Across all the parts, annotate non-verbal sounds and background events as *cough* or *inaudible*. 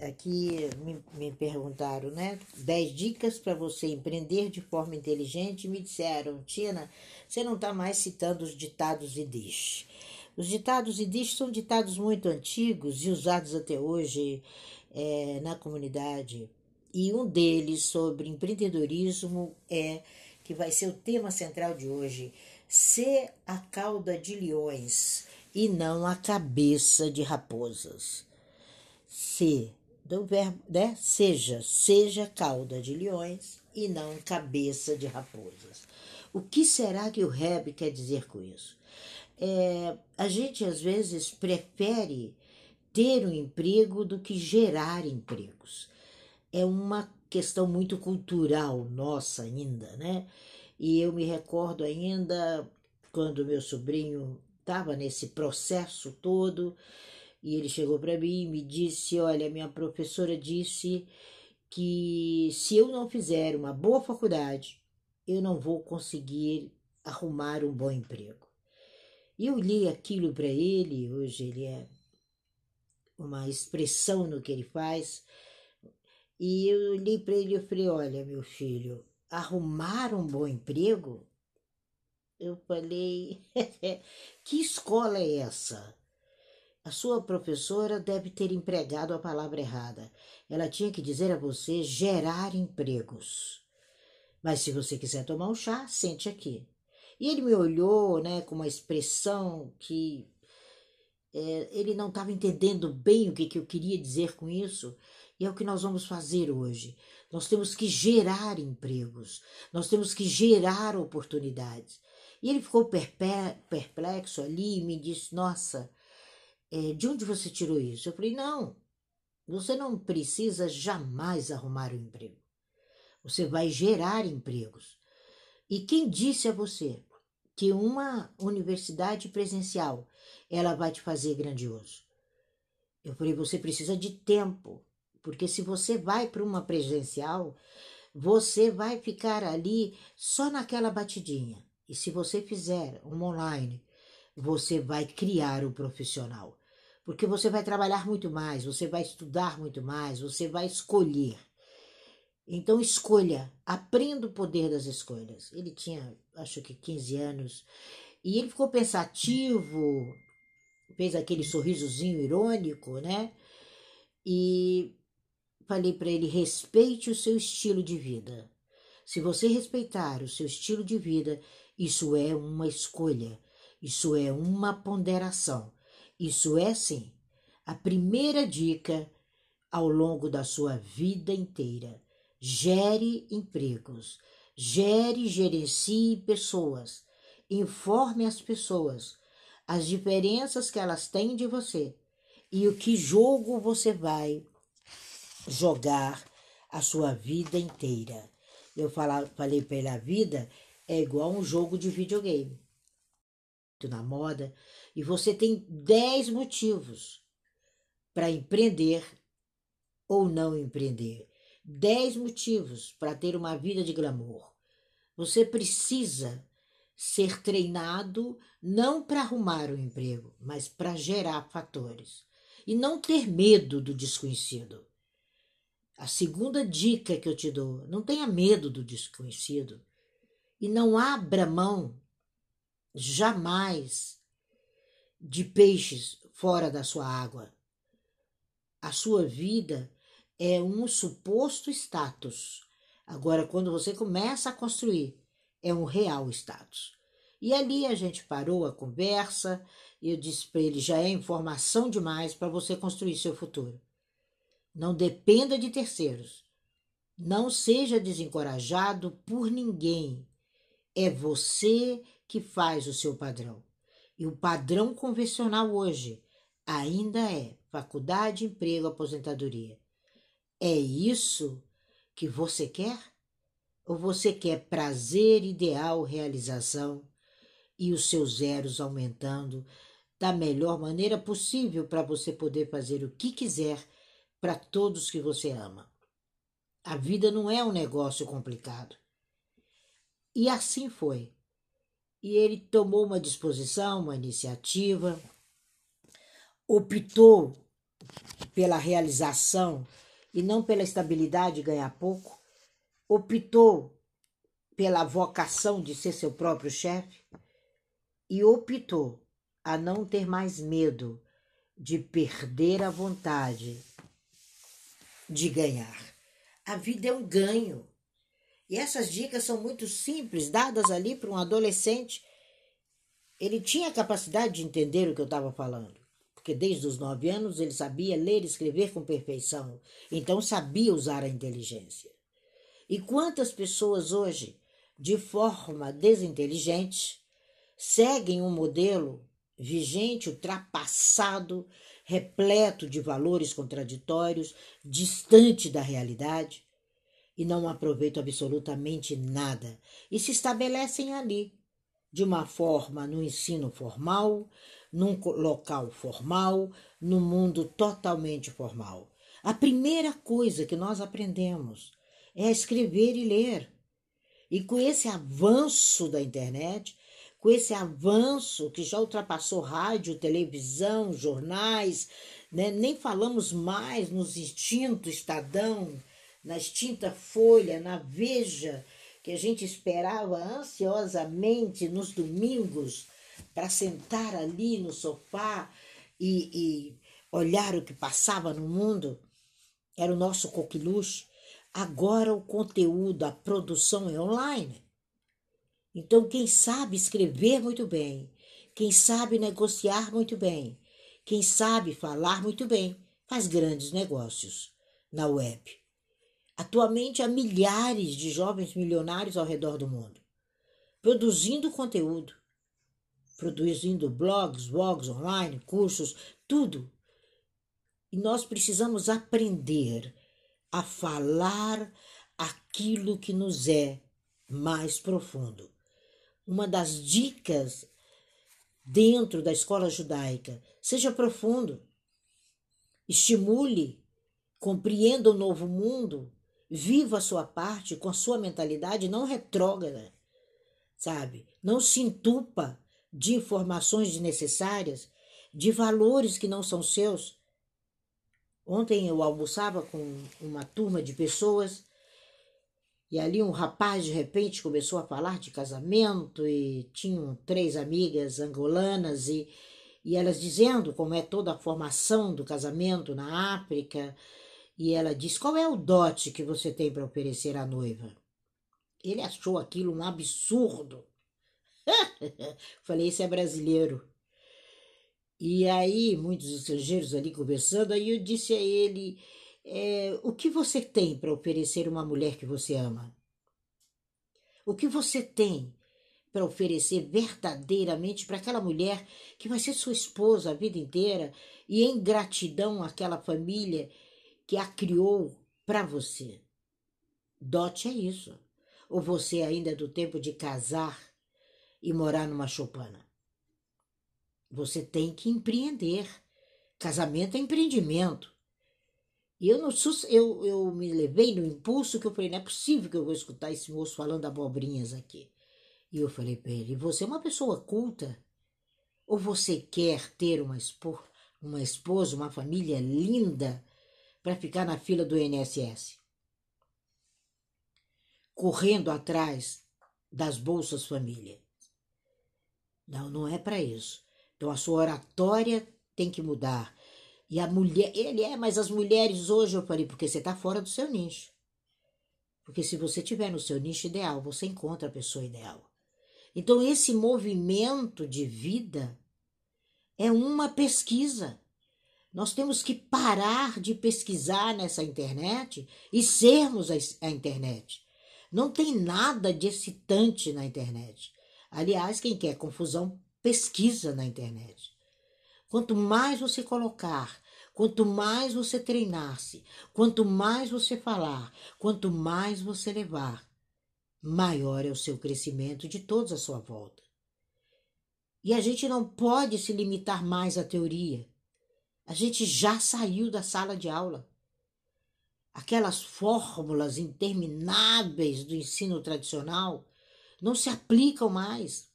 aqui me, me perguntaram, né? 10 dicas para você empreender de forma inteligente. Me disseram, Tina, você não está mais citando os ditados e diz. Os ditados e diz são ditados muito antigos e usados até hoje é, na comunidade. E um deles sobre empreendedorismo é que vai ser o tema central de hoje: ser a cauda de leões e não a cabeça de raposas. Ser do verbo, né? Seja, seja cauda de leões e não cabeça de raposas. O que será que o Reb quer dizer com isso? É, a gente às vezes prefere ter um emprego do que gerar empregos. É uma questão muito cultural nossa ainda, né? E eu me recordo ainda quando meu sobrinho estava nesse processo todo e ele chegou para mim e me disse: Olha, minha professora disse que se eu não fizer uma boa faculdade, eu não vou conseguir arrumar um bom emprego. E eu li aquilo para ele, hoje ele é uma expressão no que ele faz, e eu li para ele e falei: Olha, meu filho, arrumar um bom emprego? Eu falei: *laughs* Que escola é essa? A sua professora deve ter empregado a palavra errada. Ela tinha que dizer a você gerar empregos. Mas se você quiser tomar um chá, sente aqui. E ele me olhou, né, com uma expressão que é, ele não estava entendendo bem o que, que eu queria dizer com isso. E é o que nós vamos fazer hoje. Nós temos que gerar empregos, nós temos que gerar oportunidades. E ele ficou perplexo ali e me disse: Nossa, é, de onde você tirou isso? Eu falei, não, você não precisa jamais arrumar um emprego. Você vai gerar empregos. E quem disse a você que uma universidade presencial ela vai te fazer grandioso? Eu falei, você precisa de tempo, porque se você vai para uma presencial, você vai ficar ali só naquela batidinha. E se você fizer uma online, você vai criar o profissional porque você vai trabalhar muito mais, você vai estudar muito mais, você vai escolher. Então escolha, aprenda o poder das escolhas. Ele tinha, acho que 15 anos, e ele ficou pensativo, fez aquele sorrisozinho irônico, né? E falei para ele: respeite o seu estilo de vida. Se você respeitar o seu estilo de vida, isso é uma escolha, isso é uma ponderação. Isso é, sim, a primeira dica ao longo da sua vida inteira. Gere empregos, gere e gerencie pessoas, informe as pessoas as diferenças que elas têm de você e o que jogo você vai jogar a sua vida inteira. Eu falei pela vida é igual um jogo de videogame na moda, e você tem 10 motivos para empreender ou não empreender. 10 motivos para ter uma vida de glamour. Você precisa ser treinado não para arrumar um emprego, mas para gerar fatores. E não ter medo do desconhecido. A segunda dica que eu te dou: não tenha medo do desconhecido. E não abra mão jamais de peixes fora da sua água. A sua vida é um suposto status. Agora, quando você começa a construir, é um real status. E ali a gente parou a conversa e eu disse para ele: já é informação demais para você construir seu futuro. Não dependa de terceiros. Não seja desencorajado por ninguém. É você que faz o seu padrão. E o padrão convencional hoje ainda é faculdade, emprego, aposentadoria. É isso que você quer? Ou você quer prazer, ideal, realização e os seus zeros aumentando da melhor maneira possível para você poder fazer o que quiser para todos que você ama? A vida não é um negócio complicado. E assim foi e ele tomou uma disposição, uma iniciativa, optou pela realização e não pela estabilidade de ganhar pouco, optou pela vocação de ser seu próprio chefe e optou a não ter mais medo de perder a vontade de ganhar. A vida é um ganho. E essas dicas são muito simples, dadas ali para um adolescente. Ele tinha a capacidade de entender o que eu estava falando, porque desde os nove anos ele sabia ler e escrever com perfeição, então sabia usar a inteligência. E quantas pessoas hoje, de forma desinteligente, seguem um modelo vigente, ultrapassado, repleto de valores contraditórios, distante da realidade, e não aproveitam absolutamente nada e se estabelecem ali, de uma forma no ensino formal, num local formal, num mundo totalmente formal. A primeira coisa que nós aprendemos é escrever e ler. E com esse avanço da internet, com esse avanço que já ultrapassou rádio, televisão, jornais, né? nem falamos mais nos extintos Estadão, na extinta Folha, na Veja, que a gente esperava ansiosamente nos domingos para sentar ali no sofá e, e olhar o que passava no mundo, era o nosso coqueluche. Agora o conteúdo, a produção é online. Então, quem sabe escrever muito bem, quem sabe negociar muito bem, quem sabe falar muito bem, faz grandes negócios na web. Atualmente há milhares de jovens milionários ao redor do mundo, produzindo conteúdo, produzindo blogs, blogs online, cursos, tudo. E nós precisamos aprender a falar aquilo que nos é mais profundo. Uma das dicas dentro da escola judaica, seja profundo, estimule, compreenda o novo mundo Viva a sua parte com a sua mentalidade não retrógrada, sabe? Não se entupa de informações desnecessárias, de valores que não são seus. Ontem eu almoçava com uma turma de pessoas e ali um rapaz de repente começou a falar de casamento e tinham três amigas angolanas e, e elas dizendo como é toda a formação do casamento na África, e ela diz: Qual é o dote que você tem para oferecer à noiva? Ele achou aquilo um absurdo. *laughs* Falei: Esse é brasileiro. E aí, muitos estrangeiros ali conversando, aí eu disse a ele: é, O que você tem para oferecer uma mulher que você ama? O que você tem para oferecer verdadeiramente para aquela mulher que vai ser sua esposa a vida inteira e em gratidão àquela família que a criou para você. Dote é isso. Ou você ainda é do tempo de casar e morar numa choupana? Você tem que empreender. Casamento é empreendimento. E eu, não, eu, eu me levei no impulso que eu falei, não é possível que eu vou escutar esse moço falando abobrinhas aqui. E eu falei para ele, você é uma pessoa culta? Ou você quer ter uma, uma esposa, uma família linda, para ficar na fila do INSS. Correndo atrás das bolsas família. Não, não é para isso. Então a sua oratória tem que mudar. E a mulher, ele é, mas as mulheres hoje eu falei, porque você está fora do seu nicho. Porque se você tiver no seu nicho ideal, você encontra a pessoa ideal. Então esse movimento de vida é uma pesquisa. Nós temos que parar de pesquisar nessa internet e sermos a internet. Não tem nada de excitante na internet. Aliás, quem quer confusão, pesquisa na internet. Quanto mais você colocar, quanto mais você treinar-se, quanto mais você falar, quanto mais você levar, maior é o seu crescimento de todos à sua volta. E a gente não pode se limitar mais à teoria. A gente já saiu da sala de aula. Aquelas fórmulas intermináveis do ensino tradicional não se aplicam mais.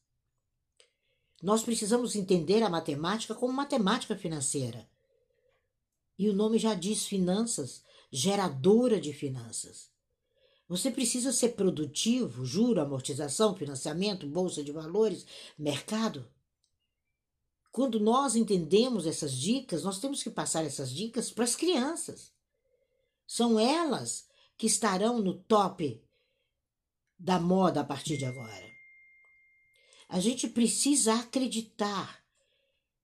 Nós precisamos entender a matemática como matemática financeira. E o nome já diz finanças, geradora de finanças. Você precisa ser produtivo, juro, amortização, financiamento, bolsa de valores, mercado. Quando nós entendemos essas dicas, nós temos que passar essas dicas para as crianças. São elas que estarão no top da moda a partir de agora. A gente precisa acreditar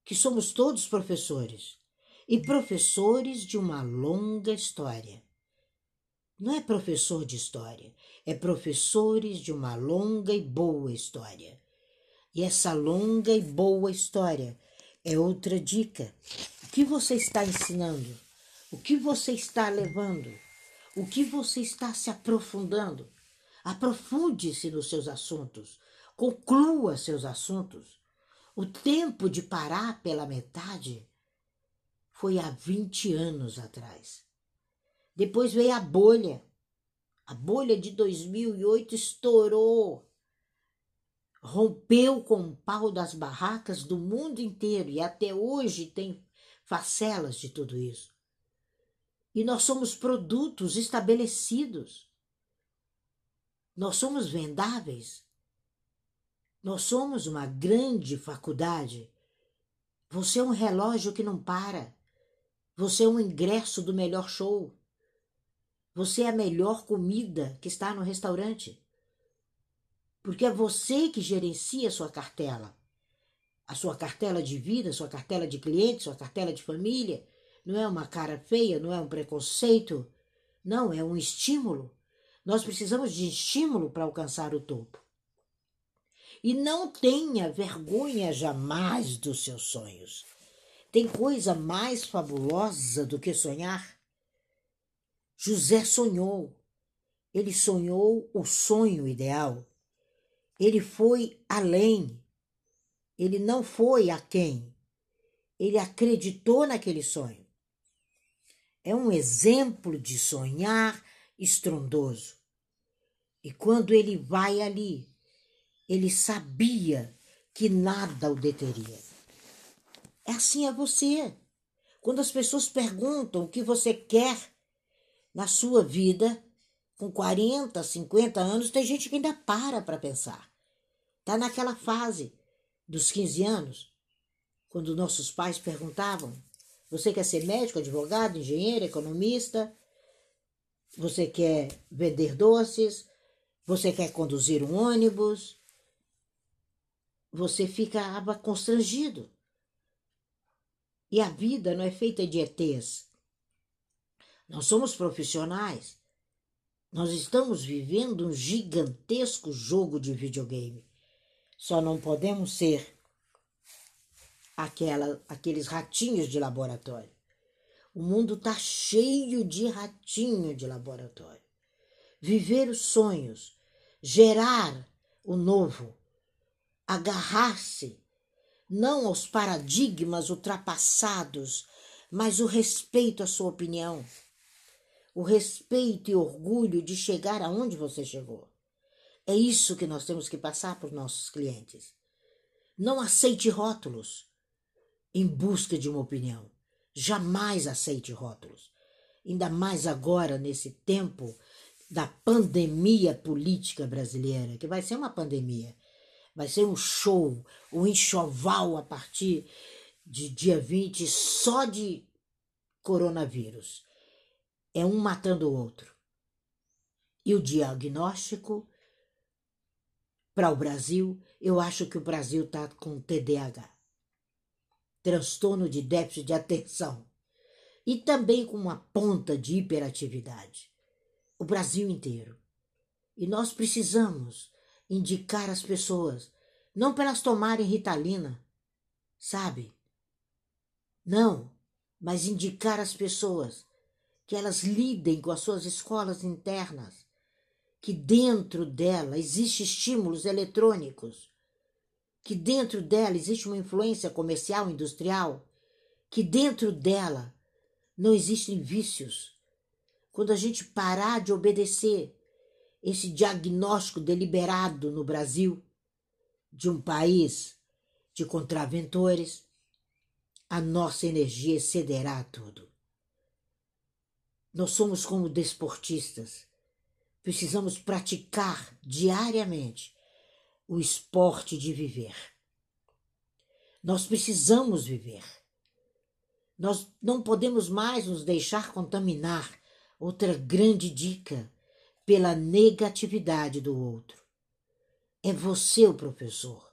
que somos todos professores e professores de uma longa história. Não é professor de história, é professores de uma longa e boa história. E essa longa e boa história é outra dica. O que você está ensinando? O que você está levando? O que você está se aprofundando? Aprofunde-se nos seus assuntos, conclua seus assuntos. O tempo de parar pela metade foi há 20 anos atrás. Depois veio a bolha. A bolha de 2008 estourou. Rompeu com o pau das barracas do mundo inteiro e até hoje tem facelas de tudo isso. E nós somos produtos estabelecidos. Nós somos vendáveis. Nós somos uma grande faculdade. Você é um relógio que não para. Você é um ingresso do melhor show. Você é a melhor comida que está no restaurante. Porque é você que gerencia a sua cartela. A sua cartela de vida, sua cartela de clientes, sua cartela de família. Não é uma cara feia, não é um preconceito. Não, é um estímulo. Nós precisamos de estímulo para alcançar o topo. E não tenha vergonha jamais dos seus sonhos. Tem coisa mais fabulosa do que sonhar? José sonhou. Ele sonhou o sonho ideal. Ele foi além. Ele não foi a quem. Ele acreditou naquele sonho. É um exemplo de sonhar estrondoso. E quando ele vai ali, ele sabia que nada o deteria. É assim a você. Quando as pessoas perguntam o que você quer na sua vida, com 40, 50 anos, tem gente que ainda para para pensar. Está naquela fase dos 15 anos, quando nossos pais perguntavam: você quer ser médico, advogado, engenheiro, economista? Você quer vender doces? Você quer conduzir um ônibus? Você ficava constrangido. E a vida não é feita de ETs. Nós somos profissionais. Nós estamos vivendo um gigantesco jogo de videogame. Só não podemos ser aquela, aqueles ratinhos de laboratório. O mundo está cheio de ratinho de laboratório. Viver os sonhos, gerar o novo, agarrar-se não aos paradigmas ultrapassados, mas o respeito à sua opinião, o respeito e orgulho de chegar aonde você chegou. É isso que nós temos que passar para os nossos clientes. Não aceite rótulos em busca de uma opinião. Jamais aceite rótulos. Ainda mais agora, nesse tempo da pandemia política brasileira, que vai ser uma pandemia Vai ser um show, um enxoval a partir de dia 20 só de coronavírus. É um matando o outro. E o diagnóstico para o Brasil, eu acho que o Brasil está com TDAH transtorno de déficit de atenção e também com uma ponta de hiperatividade. O Brasil inteiro. E nós precisamos indicar as pessoas, não para elas tomarem ritalina, sabe? Não, mas indicar as pessoas que elas lidem com as suas escolas internas, que dentro dela existem estímulos eletrônicos, que dentro dela existe uma influência comercial, industrial, que dentro dela não existem vícios. Quando a gente parar de obedecer esse diagnóstico deliberado no Brasil de um país de contraventores, a nossa energia excederá tudo. Nós somos como desportistas. Precisamos praticar diariamente o esporte de viver. Nós precisamos viver. Nós não podemos mais nos deixar contaminar. Outra grande dica pela negatividade do outro. É você o professor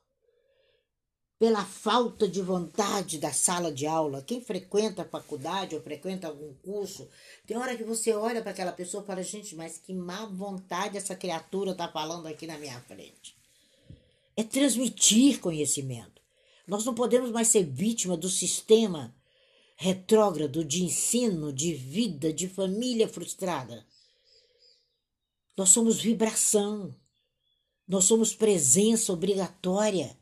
pela falta de vontade da sala de aula. Quem frequenta a faculdade ou frequenta algum curso, tem hora que você olha para aquela pessoa e fala: gente, mas que má vontade essa criatura está falando aqui na minha frente. É transmitir conhecimento. Nós não podemos mais ser vítima do sistema retrógrado de ensino, de vida, de família frustrada. Nós somos vibração. Nós somos presença obrigatória.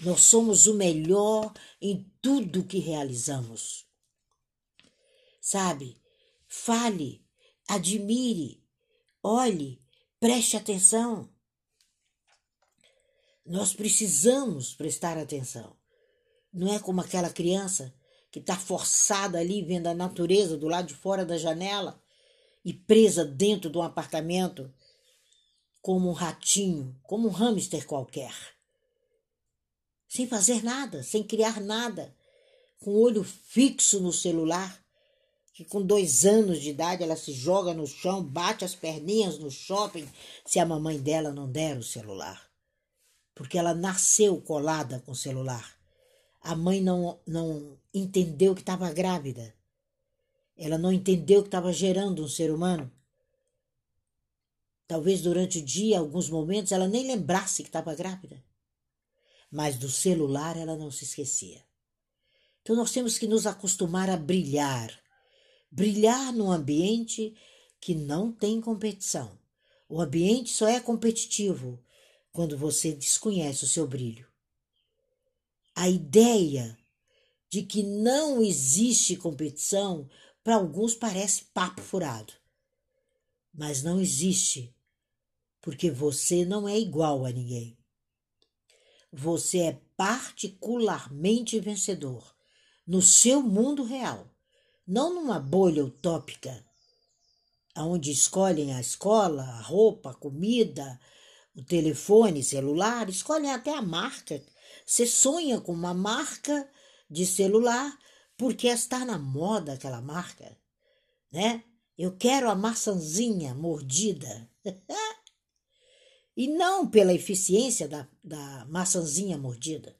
Nós somos o melhor em tudo que realizamos. Sabe? Fale, admire, olhe, preste atenção. Nós precisamos prestar atenção. Não é como aquela criança que está forçada ali vendo a natureza do lado de fora da janela e presa dentro de um apartamento como um ratinho, como um hamster qualquer sem fazer nada, sem criar nada, com o olho fixo no celular, que com dois anos de idade ela se joga no chão, bate as perninhas no shopping se a mamãe dela não der o celular. Porque ela nasceu colada com o celular. A mãe não, não entendeu que estava grávida. Ela não entendeu que estava gerando um ser humano. Talvez durante o dia, alguns momentos, ela nem lembrasse que estava grávida mas do celular ela não se esquecia. Então nós temos que nos acostumar a brilhar, brilhar num ambiente que não tem competição. O ambiente só é competitivo quando você desconhece o seu brilho. A ideia de que não existe competição para alguns parece papo furado. Mas não existe, porque você não é igual a ninguém. Você é particularmente vencedor no seu mundo real, não numa bolha utópica, onde escolhem a escola, a roupa, a comida, o telefone celular, escolhem até a marca. Você sonha com uma marca de celular porque está na moda aquela marca, né? Eu quero a maçãzinha mordida. *laughs* e não pela eficiência da, da maçãzinha mordida.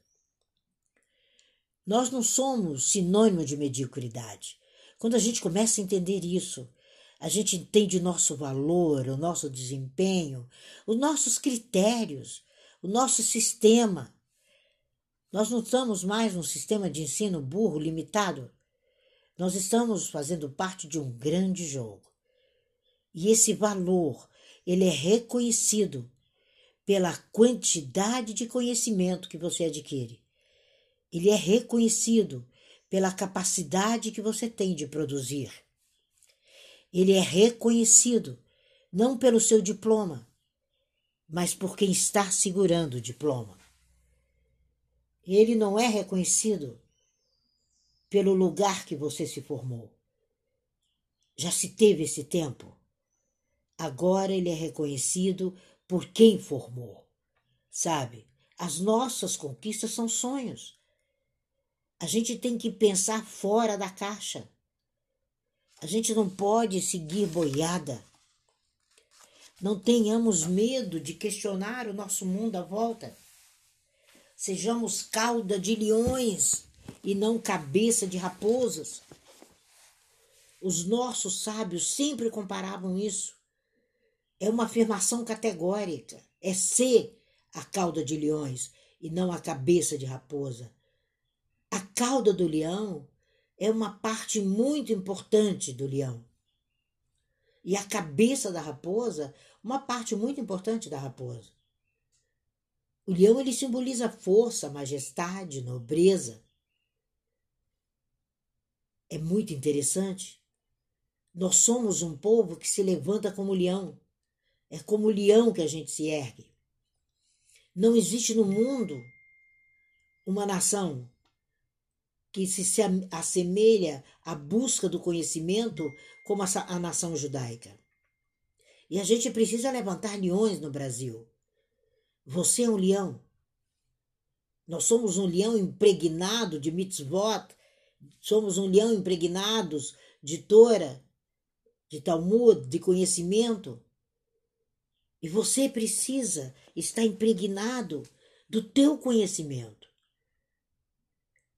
Nós não somos sinônimo de mediocridade. Quando a gente começa a entender isso, a gente entende nosso valor, o nosso desempenho, os nossos critérios, o nosso sistema. Nós não estamos mais num sistema de ensino burro, limitado. Nós estamos fazendo parte de um grande jogo. E esse valor, ele é reconhecido pela quantidade de conhecimento que você adquire. Ele é reconhecido pela capacidade que você tem de produzir. Ele é reconhecido não pelo seu diploma, mas por quem está segurando o diploma. Ele não é reconhecido pelo lugar que você se formou. Já se teve esse tempo. Agora ele é reconhecido por quem formou. Sabe? As nossas conquistas são sonhos. A gente tem que pensar fora da caixa. A gente não pode seguir boiada. Não tenhamos medo de questionar o nosso mundo à volta. Sejamos cauda de leões e não cabeça de raposas. Os nossos sábios sempre comparavam isso é uma afirmação categórica. É ser a cauda de leões e não a cabeça de raposa. A cauda do leão é uma parte muito importante do leão. E a cabeça da raposa, uma parte muito importante da raposa. O leão ele simboliza força, majestade, nobreza. É muito interessante. Nós somos um povo que se levanta como leão. É como o leão que a gente se ergue. Não existe no mundo uma nação que se assemelha à busca do conhecimento como a nação judaica. E a gente precisa levantar leões no Brasil. Você é um leão. Nós somos um leão impregnado de mitzvot, somos um leão impregnados de Torah, de Talmud, de conhecimento. E você precisa estar impregnado do teu conhecimento.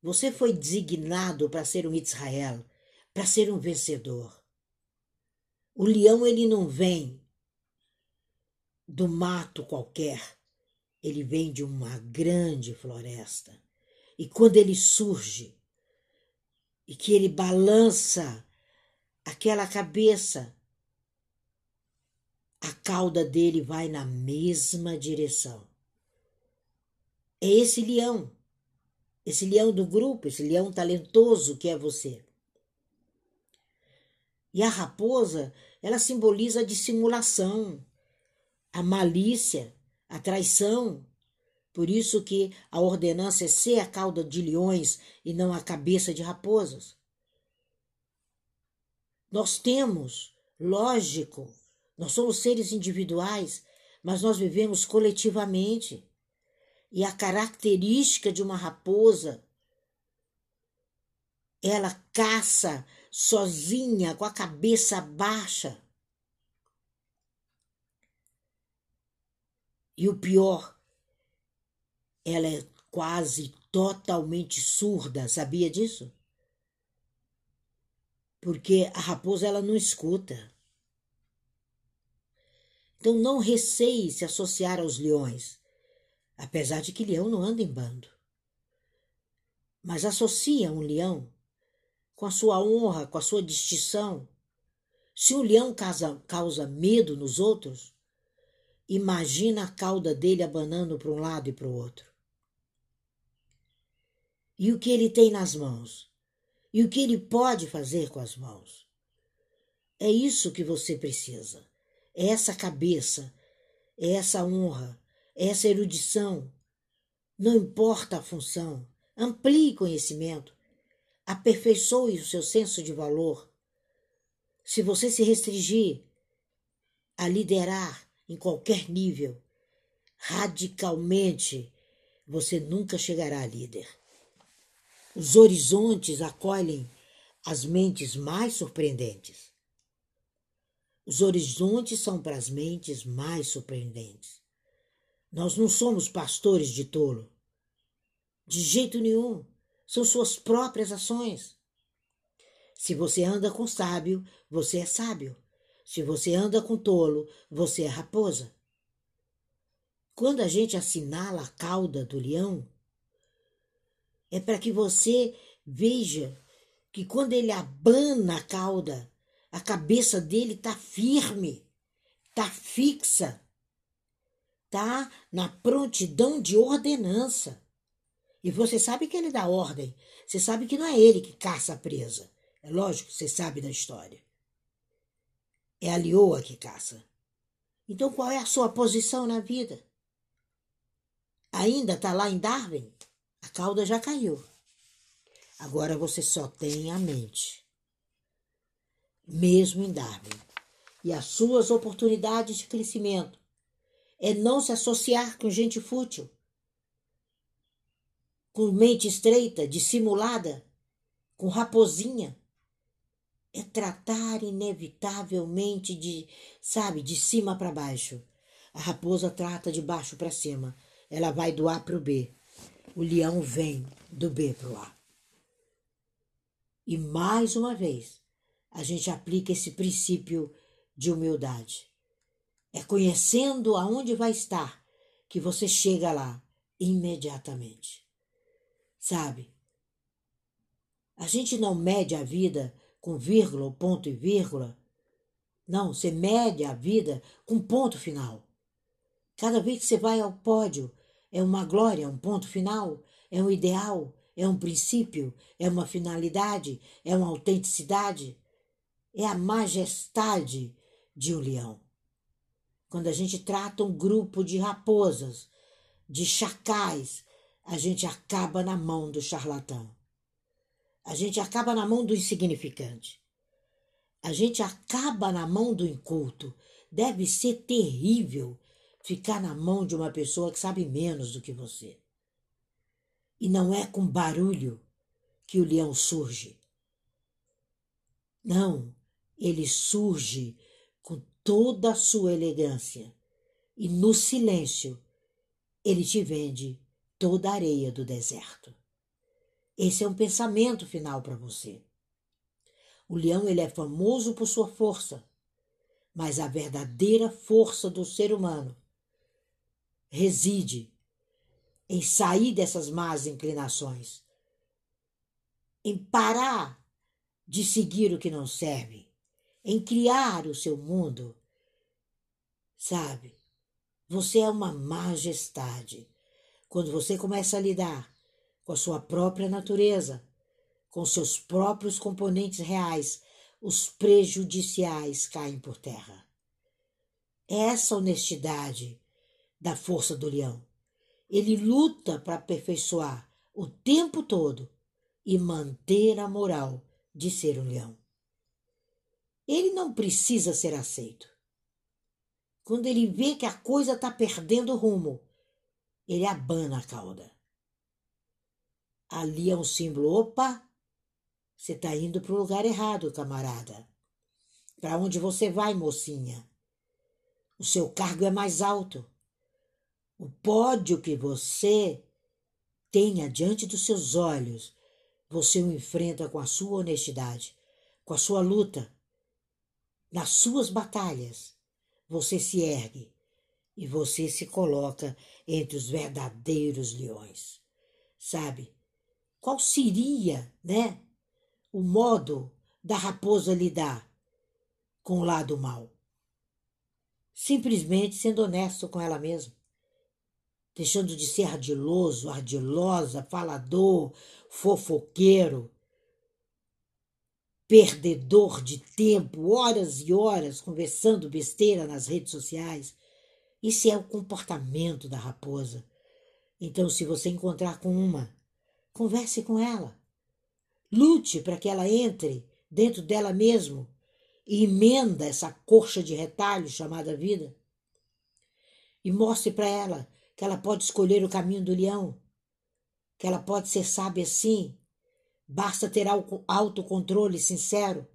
Você foi designado para ser um Israel, para ser um vencedor. O leão ele não vem do mato qualquer, ele vem de uma grande floresta. E quando ele surge e que ele balança aquela cabeça, a cauda dele vai na mesma direção. É esse leão esse leão do grupo, esse leão talentoso que é você. E a raposa, ela simboliza a dissimulação, a malícia, a traição. Por isso que a ordenança é ser a cauda de leões e não a cabeça de raposas. Nós temos, lógico, nós somos seres individuais, mas nós vivemos coletivamente. E a característica de uma raposa, ela caça sozinha, com a cabeça baixa. E o pior, ela é quase totalmente surda, sabia disso? Porque a raposa ela não escuta. Então não receie se associar aos leões apesar de que leão não anda em bando. Mas associa um leão com a sua honra, com a sua distinção. Se um leão causa, causa medo nos outros, imagina a cauda dele abanando para um lado e para o outro. E o que ele tem nas mãos? E o que ele pode fazer com as mãos? É isso que você precisa. Essa cabeça, essa honra, essa erudição. Não importa a função, amplie conhecimento, aperfeiçoe o seu senso de valor. Se você se restringir a liderar em qualquer nível, radicalmente, você nunca chegará a líder. Os horizontes acolhem as mentes mais surpreendentes. Os horizontes são para as mentes mais surpreendentes. Nós não somos pastores de tolo. De jeito nenhum. São suas próprias ações. Se você anda com sábio, você é sábio. Se você anda com tolo, você é raposa. Quando a gente assinala a cauda do leão, é para que você veja que quando ele abana a cauda, a cabeça dele está firme, está está está na prontidão de ordenança. E você sabe que ele dá ordem. Você sabe que não é ele que caça a presa. É lógico, você sabe da história. É a leoa que caça. Então qual é a sua posição na vida? Ainda está lá em Darwin? A cauda já caiu. Agora você só tem a mente. Mesmo em Darwin. E as suas oportunidades de crescimento é não se associar com gente fútil, com mente estreita, dissimulada, com raposinha. É tratar inevitavelmente de, sabe, de cima para baixo. A raposa trata de baixo para cima. Ela vai do A para o B. O leão vem do B para o A. E mais uma vez, a gente aplica esse princípio de humildade. É conhecendo aonde vai estar que você chega lá imediatamente. Sabe? A gente não mede a vida com vírgula, ponto e vírgula. Não, você mede a vida com ponto final. Cada vez que você vai ao pódio, é uma glória, é um ponto final, é um ideal, é um princípio, é uma finalidade, é uma autenticidade, é a majestade de um leão quando a gente trata um grupo de raposas, de chacais, a gente acaba na mão do charlatão. A gente acaba na mão do insignificante. A gente acaba na mão do inculto. Deve ser terrível ficar na mão de uma pessoa que sabe menos do que você. E não é com barulho que o leão surge. Não, ele surge com toda a sua elegância. E no silêncio, ele te vende toda a areia do deserto. Esse é um pensamento final para você. O leão ele é famoso por sua força, mas a verdadeira força do ser humano reside em sair dessas más inclinações, em parar de seguir o que não serve, em criar o seu mundo. Sabe, você é uma majestade quando você começa a lidar com a sua própria natureza, com seus próprios componentes reais, os prejudiciais caem por terra. É essa honestidade da força do leão. Ele luta para aperfeiçoar o tempo todo e manter a moral de ser um leão. Ele não precisa ser aceito. Quando ele vê que a coisa está perdendo rumo, ele abana a cauda. Ali é um símbolo. Opa! Você está indo para o lugar errado, camarada. Para onde você vai, mocinha? O seu cargo é mais alto. O pódio que você tenha diante dos seus olhos, você o enfrenta com a sua honestidade, com a sua luta. Nas suas batalhas, você se ergue e você se coloca entre os verdadeiros leões. Sabe? Qual seria, né, o modo da raposa lidar com o lado mal? Simplesmente sendo honesto com ela mesma. Deixando de ser ardiloso, ardilosa, falador, fofoqueiro, perdedor de tempo, horas e horas conversando besteira nas redes sociais. Isso é o comportamento da raposa. Então, se você encontrar com uma Converse com ela. Lute para que ela entre dentro dela mesmo e emenda essa corcha de retalho chamada vida. E mostre para ela que ela pode escolher o caminho do leão, que ela pode ser sábia sim, basta ter autocontrole sincero.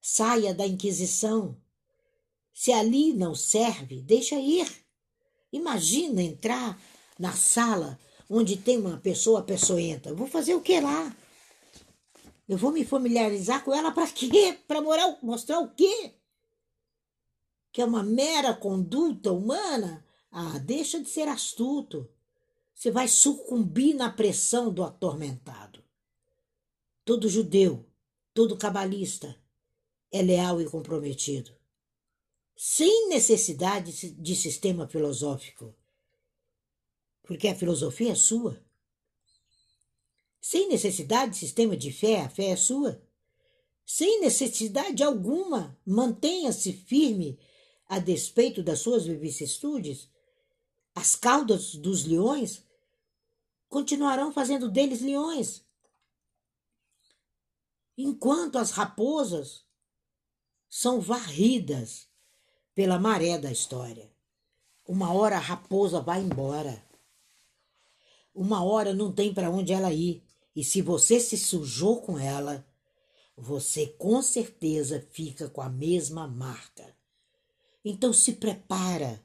Saia da inquisição. Se ali não serve, deixa ir. Imagina entrar na sala onde tem uma pessoa peçoenta. Eu vou fazer o que lá? Eu vou me familiarizar com ela para quê? *laughs* Para mostrar o quê? Que é uma mera conduta humana? Ah, deixa de ser astuto. Você vai sucumbir na pressão do atormentado. Todo judeu, todo cabalista é leal e comprometido, sem necessidade de sistema filosófico porque a filosofia é sua. Sem necessidade de sistema de fé, a fé é sua. Sem necessidade alguma, mantenha-se firme a despeito das suas vicissitudes. As caudas dos leões continuarão fazendo deles leões. Enquanto as raposas são varridas pela maré da história. Uma hora a raposa vai embora. Uma hora não tem para onde ela ir. E se você se sujou com ela, você com certeza fica com a mesma marca. Então se prepara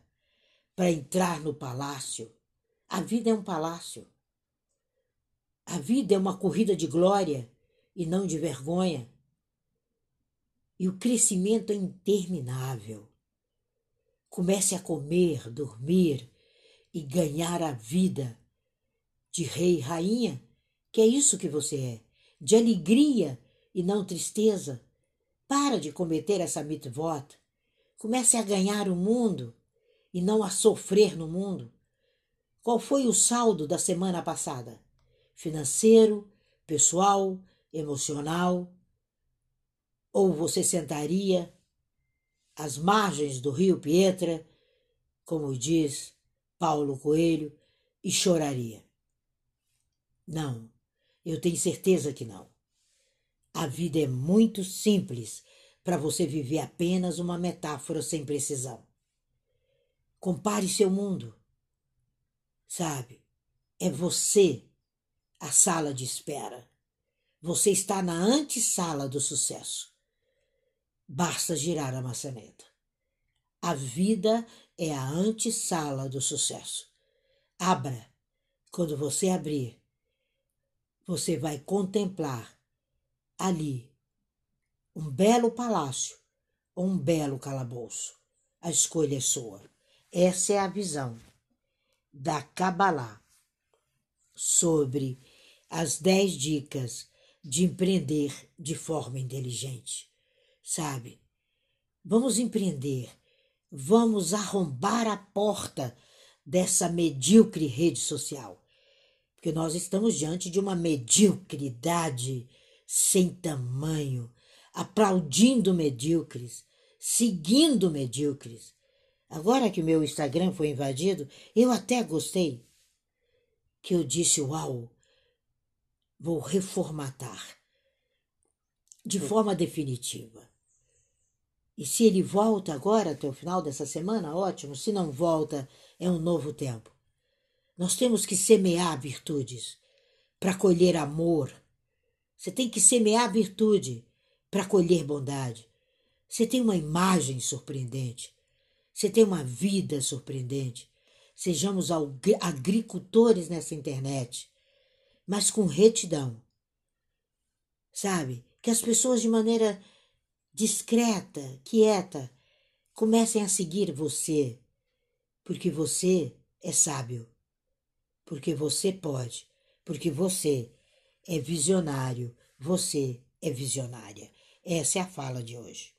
para entrar no palácio. A vida é um palácio. A vida é uma corrida de glória e não de vergonha. E o crescimento é interminável. Comece a comer, dormir e ganhar a vida de rei e rainha, que é isso que você é, de alegria e não tristeza. Para de cometer essa mitvot. Comece a ganhar o mundo e não a sofrer no mundo. Qual foi o saldo da semana passada? Financeiro, pessoal, emocional? Ou você sentaria às margens do rio Pietra, como diz Paulo Coelho, e choraria? Não, eu tenho certeza que não. A vida é muito simples para você viver apenas uma metáfora sem precisão. Compare seu mundo. Sabe? É você a sala de espera. Você está na antessala do sucesso. Basta girar a maçaneta. A vida é a antessala do sucesso. Abra. Quando você abrir, você vai contemplar ali um belo palácio ou um belo calabouço. A escolha é sua. Essa é a visão da Kabbalah sobre as dez dicas de empreender de forma inteligente. Sabe? Vamos empreender, vamos arrombar a porta dessa medíocre rede social, porque nós estamos diante de uma mediocridade sem tamanho, aplaudindo medíocres, seguindo medíocres. Agora que o meu Instagram foi invadido, eu até gostei. Que eu disse, uau, vou reformatar de forma definitiva. E se ele volta agora até o final dessa semana, ótimo. Se não volta, é um novo tempo. Nós temos que semear virtudes para colher amor. Você tem que semear virtude para colher bondade. Você tem uma imagem surpreendente. Você tem uma vida surpreendente. Sejamos agricultores nessa internet, mas com retidão. Sabe? Que as pessoas, de maneira discreta, quieta, comecem a seguir você, porque você é sábio, porque você pode, porque você é visionário, você é visionária. Essa é a fala de hoje.